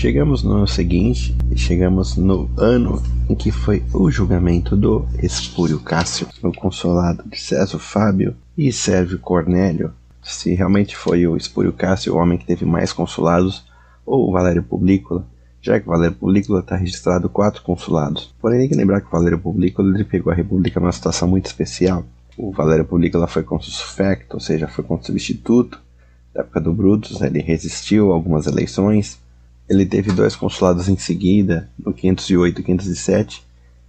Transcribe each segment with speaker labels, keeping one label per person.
Speaker 1: Chegamos no ano seguinte chegamos no ano em que foi o julgamento do Espúrio Cássio, no consulado de César Fábio e Sérvio Cornélio. Se realmente foi o Espúrio Cássio o homem que teve mais consulados, ou o Valério Publícola, já que o Valério Publícola está registrado quatro consulados. Porém, tem que lembrar que o Valério Publícola ele pegou a República numa situação muito especial. O Valério Publícola foi consul sufecto, ou seja, foi consul substituto da época do Brutus, ele resistiu a algumas eleições. Ele teve dois consulados em seguida, no 508 e 507,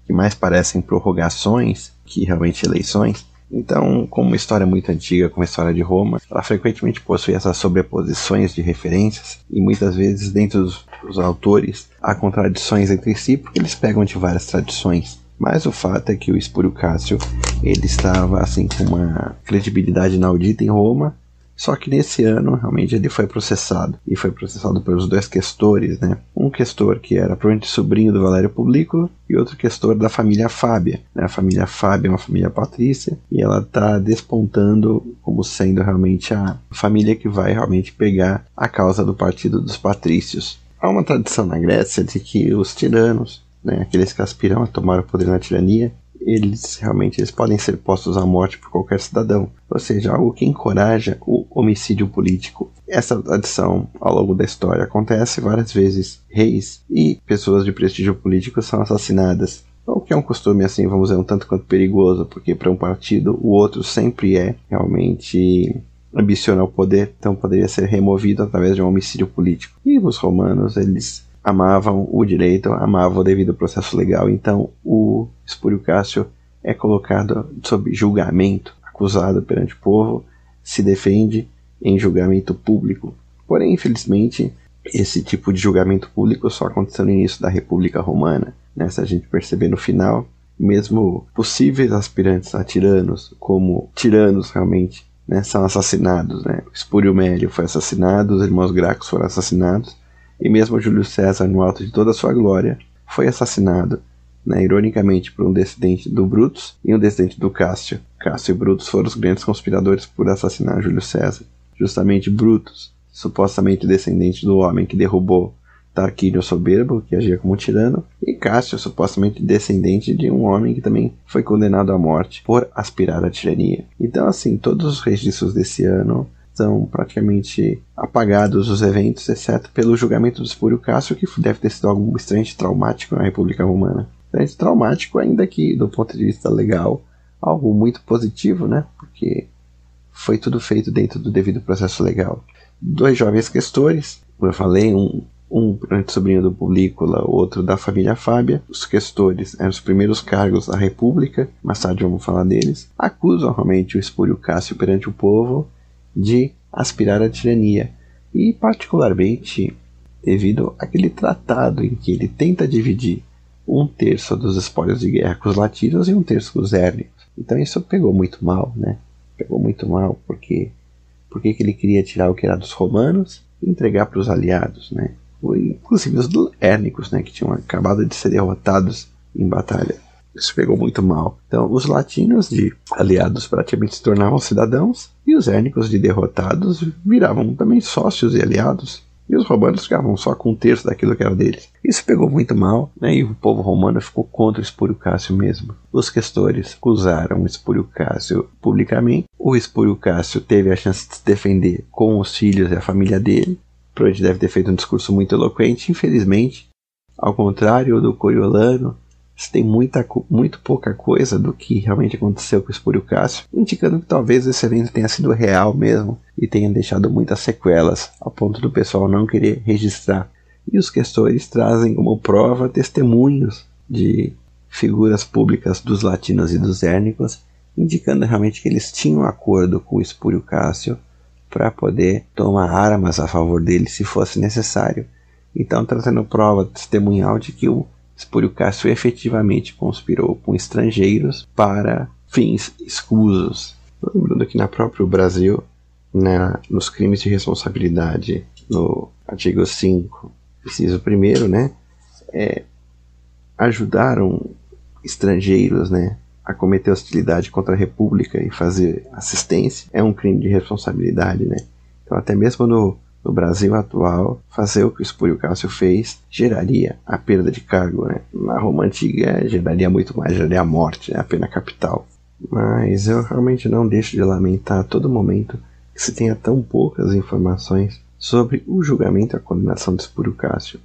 Speaker 1: que mais parecem prorrogações que realmente eleições. Então, como uma história muito antiga, como a história de Roma, ela frequentemente possui essas sobreposições de referências e muitas vezes dentro dos, dos autores há contradições entre si porque eles pegam de várias tradições. Mas o fato é que o Espúrio Cássio ele estava assim com uma credibilidade inaudita em Roma só que nesse ano, realmente, ele foi processado. E foi processado pelos dois questores, né? Um questor que era provavelmente sobrinho do Valério Publícola e outro questor da família Fábia. Né? A família Fábia é uma família patrícia e ela está despontando como sendo realmente a família que vai realmente pegar a causa do partido dos patrícios. Há uma tradição na Grécia de que os tiranos, né, aqueles que aspiram a tomar o poder na tirania, eles realmente eles podem ser postos à morte por qualquer cidadão, ou seja, algo que encoraja o homicídio político. Essa tradição, ao longo da história, acontece várias vezes. Reis e pessoas de prestígio político são assassinadas. O que é um costume, assim, vamos dizer, um tanto quanto perigoso, porque para um partido o outro sempre é realmente ambiciona o poder, então poderia ser removido através de um homicídio político. E os romanos, eles amavam o direito, amavam o devido processo legal. Então, o Espúrio Cássio é colocado sob julgamento, acusado perante o povo, se defende em julgamento público. Porém, infelizmente, esse tipo de julgamento público só aconteceu no início da República Romana. Né? Se a gente perceber no final, mesmo possíveis aspirantes a tiranos, como tiranos realmente, né, são assassinados. Né? Espúrio foi assassinado, os irmãos Gracos foram assassinados, e mesmo Júlio César, no alto de toda a sua glória, foi assassinado, né, ironicamente, por um descendente do Brutus e um descendente do Cássio. Cássio e Brutus foram os grandes conspiradores por assassinar Júlio César. Justamente Brutus, supostamente descendente do homem que derrubou Tarquínio Soberbo, que agia como tirano, e Cássio, supostamente descendente de um homem que também foi condenado à morte por aspirar à tirania. Então, assim, todos os registros desse ano são praticamente apagados os eventos, exceto pelo julgamento do Espúrio Cássio, que deve ter sido algo extremamente traumático na República Romana. Extremamente traumático, ainda que, do ponto de vista legal, algo muito positivo, né? Porque foi tudo feito dentro do devido processo legal. Dois jovens questores, como eu falei, um, um sobrinho do Pulícola, outro da família Fábia. Os questores eram os primeiros cargos da República, mais tarde vamos falar deles. Acusam realmente o Espúrio Cássio perante o povo de aspirar à tirania, e particularmente devido àquele tratado em que ele tenta dividir um terço dos espólios de guerra com os latinos e um terço com os hérnicos. Então isso pegou muito mal, né? Pegou muito mal porque porque que ele queria tirar o que era dos romanos e entregar para os aliados, né? Inclusive os hérnicos, né, que tinham acabado de ser derrotados em batalha. Isso pegou muito mal. Então, os latinos de aliados praticamente se tornavam cidadãos e os hérnicos de derrotados viravam também sócios e aliados. E os romanos ficavam só com um terço daquilo que era deles. Isso pegou muito mal, né, e o povo romano ficou contra o Espúrio Cássio mesmo. Os questores acusaram o Espúrio Cássio publicamente. O Espúrio Cássio teve a chance de se defender com os filhos e a família dele. Provavelmente deve ter feito um discurso muito eloquente. Infelizmente, ao contrário do Coriolano, tem muita, muito pouca coisa do que realmente aconteceu com o Espúrio Cássio, indicando que talvez esse evento tenha sido real mesmo e tenha deixado muitas sequelas, ao ponto do pessoal não querer registrar. E os questores trazem como prova testemunhos de figuras públicas dos latinos e dos hérnicos, indicando realmente que eles tinham acordo com o Espúrio Cássio para poder tomar armas a favor dele se fosse necessário. Então, trazendo prova testemunhal de que o Espúrio Cássio efetivamente conspirou com estrangeiros para fins escusos. Lembrando que na próprio Brasil, na, nos crimes de responsabilidade, no artigo 5, inciso 1, né, é, ajudaram estrangeiros, né, a cometer hostilidade contra a República e fazer assistência, é um crime de responsabilidade, né. Então até mesmo no no Brasil atual, fazer o que o Espúrio Cássio fez geraria a perda de cargo. Né? Na Roma Antiga geraria muito mais, geraria a morte, né? a pena capital. Mas eu realmente não deixo de lamentar a todo momento que se tenha tão poucas informações sobre o julgamento e a condenação de Espúrio Cássio.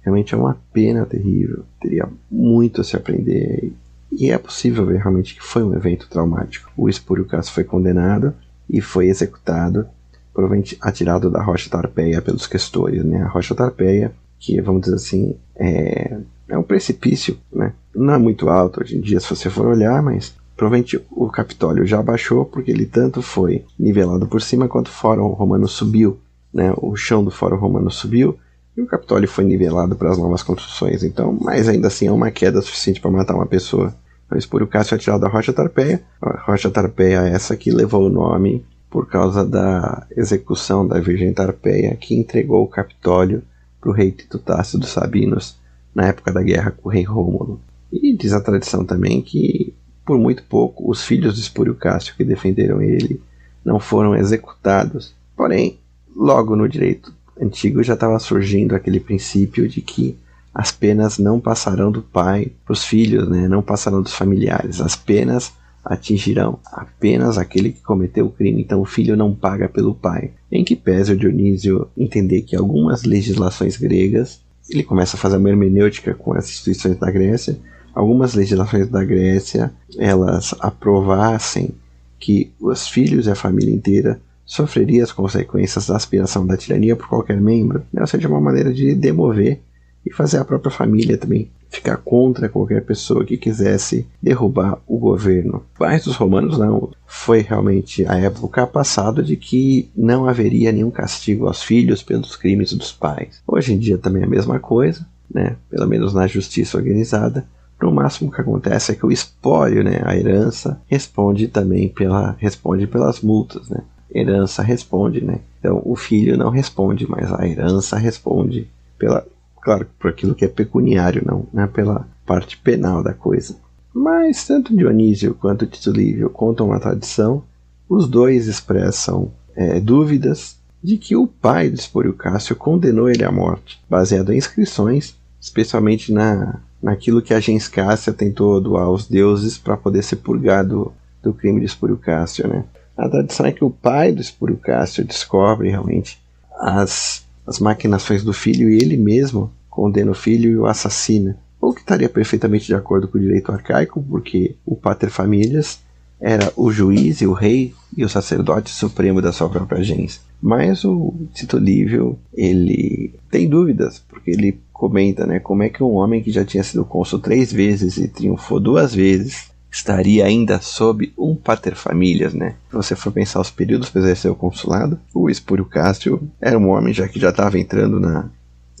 Speaker 1: Realmente é uma pena terrível, teria muito a se aprender e é possível ver realmente que foi um evento traumático. O Espúrio Cássio foi condenado e foi executado provavelmente atirado da rocha Tarpeia pelos questores, né? A rocha Tarpeia, que vamos dizer assim, é, é um precipício, né? Não é muito alto hoje em dia, se você for olhar, mas provavelmente o Capitólio já baixou porque ele tanto foi nivelado por cima quanto o Fórum Romano subiu, né? O chão do Fórum Romano subiu e o Capitólio foi nivelado para as novas construções. Então, mas ainda assim é uma queda suficiente para matar uma pessoa. Mas por o Cássio atirado da Rocha Tarpeia, a Rocha Tarpeia é essa que levou o nome por causa da execução da Virgem Tarpeia, que entregou o Capitólio para o rei Tito Tácio dos Sabinos na época da guerra com o rei Rômulo. E diz a tradição também que, por muito pouco, os filhos de Espúrio Cássio que defenderam ele não foram executados. Porém, logo no direito antigo já estava surgindo aquele princípio de que as penas não passarão do pai para os filhos, né? não passarão dos familiares. As penas atingirão apenas aquele que cometeu o crime, então o filho não paga pelo pai. Em que pese o Dionísio entender que algumas legislações gregas, ele começa a fazer uma hermenêutica com as instituições da Grécia, algumas legislações da Grécia, elas aprovassem que os filhos e a família inteira sofreria as consequências da aspiração da tirania por qualquer membro, ou seja, uma maneira de demover e fazer a própria família também ficar contra qualquer pessoa que quisesse derrubar o governo. Mas os romanos não. Foi realmente a época passada de que não haveria nenhum castigo aos filhos pelos crimes dos pais. Hoje em dia também é a mesma coisa, né? Pelo menos na justiça organizada. No máximo que acontece é que o espólio, né, a herança, responde também pela, responde pelas multas, né? Herança responde, né? Então o filho não responde, mas a herança responde pela Claro, por aquilo que é pecuniário, não, não é pela parte penal da coisa. Mas tanto Dionísio quanto Tito Livio contam uma tradição, os dois expressam é, dúvidas de que o pai do Espúrio Cássio condenou ele à morte, baseado em inscrições, especialmente na, naquilo que a gens Cássia tentou doar aos deuses para poder ser purgado do crime de Espúrio Cássio. Né? A tradição é que o pai do Espúrio Cássio descobre realmente as as maquinações do filho e ele mesmo condena o filho e o assassina. O que estaria perfeitamente de acordo com o direito arcaico, porque o pater familias era o juiz e o rei e o sacerdote supremo da sua própria gens. Mas o Tito Livio, ele tem dúvidas, porque ele comenta, né, como é que um homem que já tinha sido cônsul três vezes e triunfou duas vezes estaria ainda sob um paterfamilias, né? Se você for pensar os períodos para exercer o consulado, o Espúrio Cássio era um homem já que já estava entrando na,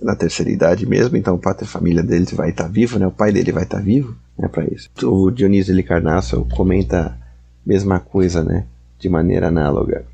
Speaker 1: na terceira idade mesmo, então o paterfamília dele vai estar tá vivo, né? O pai dele vai estar tá vivo, né? Para isso. O Dionísio Licarnasso comenta a mesma coisa, né? De maneira análoga.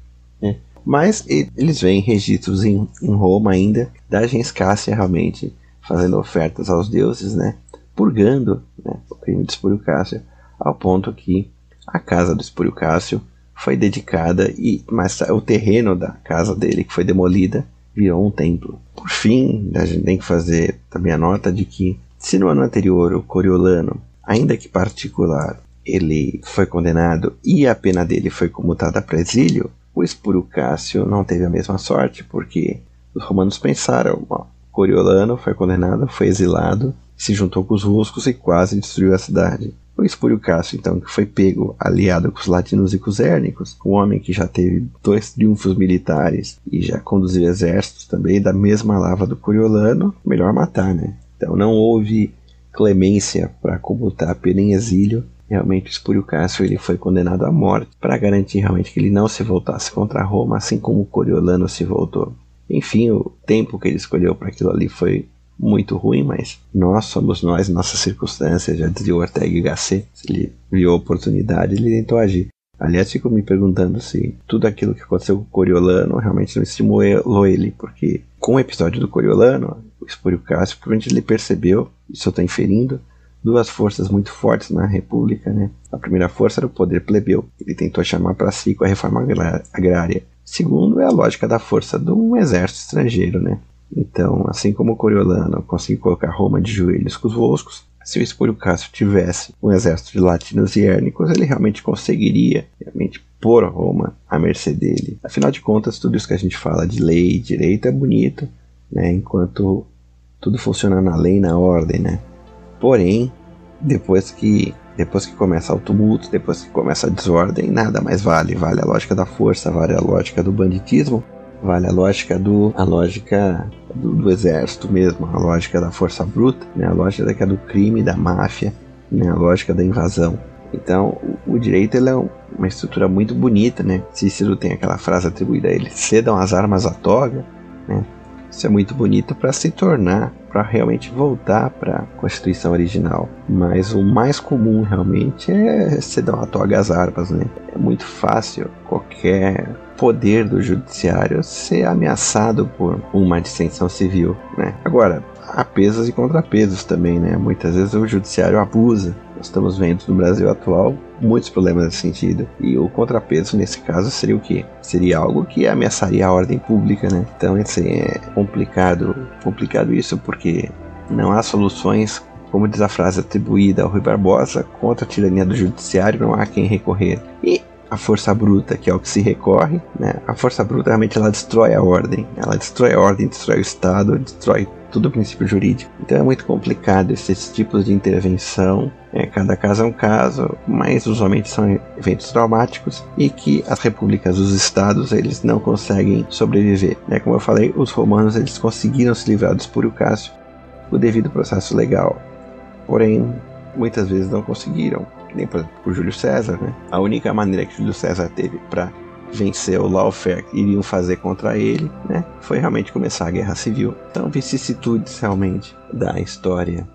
Speaker 1: Né? Mas eles veem registros em, em Roma ainda da gens Cássia realmente fazendo ofertas aos deuses, né? Purgando né? o crime de Espúrio Cássio ao ponto que a casa do Espúrio Cássio foi dedicada e mas o terreno da casa dele que foi demolida virou um templo. Por fim, a gente tem que fazer também a nota de que se no ano anterior o Coriolano, ainda que particular, ele foi condenado e a pena dele foi comutada para exílio, o Espúrio Cássio não teve a mesma sorte, porque os romanos pensaram, ó, Coriolano foi condenado, foi exilado, se juntou com os ruscos e quase destruiu a cidade. O Espúrio Cássio, então, que foi pego aliado com os latinos e com os hérnicos, um homem que já teve dois triunfos militares e já conduziu exércitos também da mesma lava do Coriolano, melhor matar, né? Então não houve clemência para comutar a pena em exílio. Realmente o Espúrio Cássio ele foi condenado à morte para garantir realmente que ele não se voltasse contra Roma, assim como o Coriolano se voltou. Enfim, o tempo que ele escolheu para aquilo ali foi muito ruim, mas nós somos nós, nossas circunstâncias, dizia o Ortega y Gasset, se ele viu a oportunidade, ele tentou agir. Aliás, fico me perguntando se tudo aquilo que aconteceu com o Coriolano realmente não estimulou ele, porque com o episódio do Coriolano, o Espúrio Cássio, provavelmente ele percebeu, isso eu estou inferindo, duas forças muito fortes na República. Né? A primeira força era o poder plebeu, ele tentou chamar para si com a reforma agrária, Segundo é a lógica da força de um exército estrangeiro, né? Então, assim como o Coriolano conseguiu colocar Roma de joelhos com os Volscos, se o Espúrio Cássio tivesse um exército de latinos e hérnicos, ele realmente conseguiria realmente pôr Roma à mercê dele. Afinal de contas, tudo isso que a gente fala de lei e direito é bonito, né? enquanto tudo funciona na lei e na ordem. Né? Porém, depois que depois que começa o tumulto, depois que começa a desordem, nada mais vale. Vale a lógica da força, vale a lógica do banditismo, vale a lógica do a lógica do, do exército mesmo, a lógica da força bruta, né? a lógica do crime, da máfia, né? a lógica da invasão. Então, o, o direito é uma estrutura muito bonita, né? Cícero tem aquela frase atribuída a ele: cedam as armas à toga, né? Isso é muito bonito para se tornar, para realmente voltar para a Constituição original. Mas o mais comum realmente é se dar uma toga às armas, né? É muito fácil qualquer poder do judiciário ser ameaçado por uma dissensão civil, né? Agora, há pesos e contrapesos também, né? Muitas vezes o judiciário abusa. Nós estamos vendo no Brasil atual muitos problemas nesse sentido. E o contrapeso nesse caso seria o quê? Seria algo que ameaçaria a ordem pública, né? Então assim, é complicado, complicado isso porque não há soluções como diz a frase atribuída ao Rui Barbosa, contra a tirania do judiciário não há quem recorrer. E a força bruta, que é o que se recorre, né? A força bruta realmente ela destrói a ordem, ela destrói a ordem, destrói o Estado, destrói todo o princípio jurídico. Então é muito complicado esses tipos de intervenção. É, cada caso é um caso, mas usualmente são eventos traumáticos e que as repúblicas, os estados, eles não conseguem sobreviver. Né? Como eu falei, os romanos eles conseguiram se livrar do Espúrio Cássio o devido processo legal, porém muitas vezes não conseguiram. Nem por, por Júlio César, né? A única maneira que Júlio César teve para vencer o lawfare que iriam fazer contra ele, né? Foi realmente começar a guerra civil. Então, vicissitudes realmente da história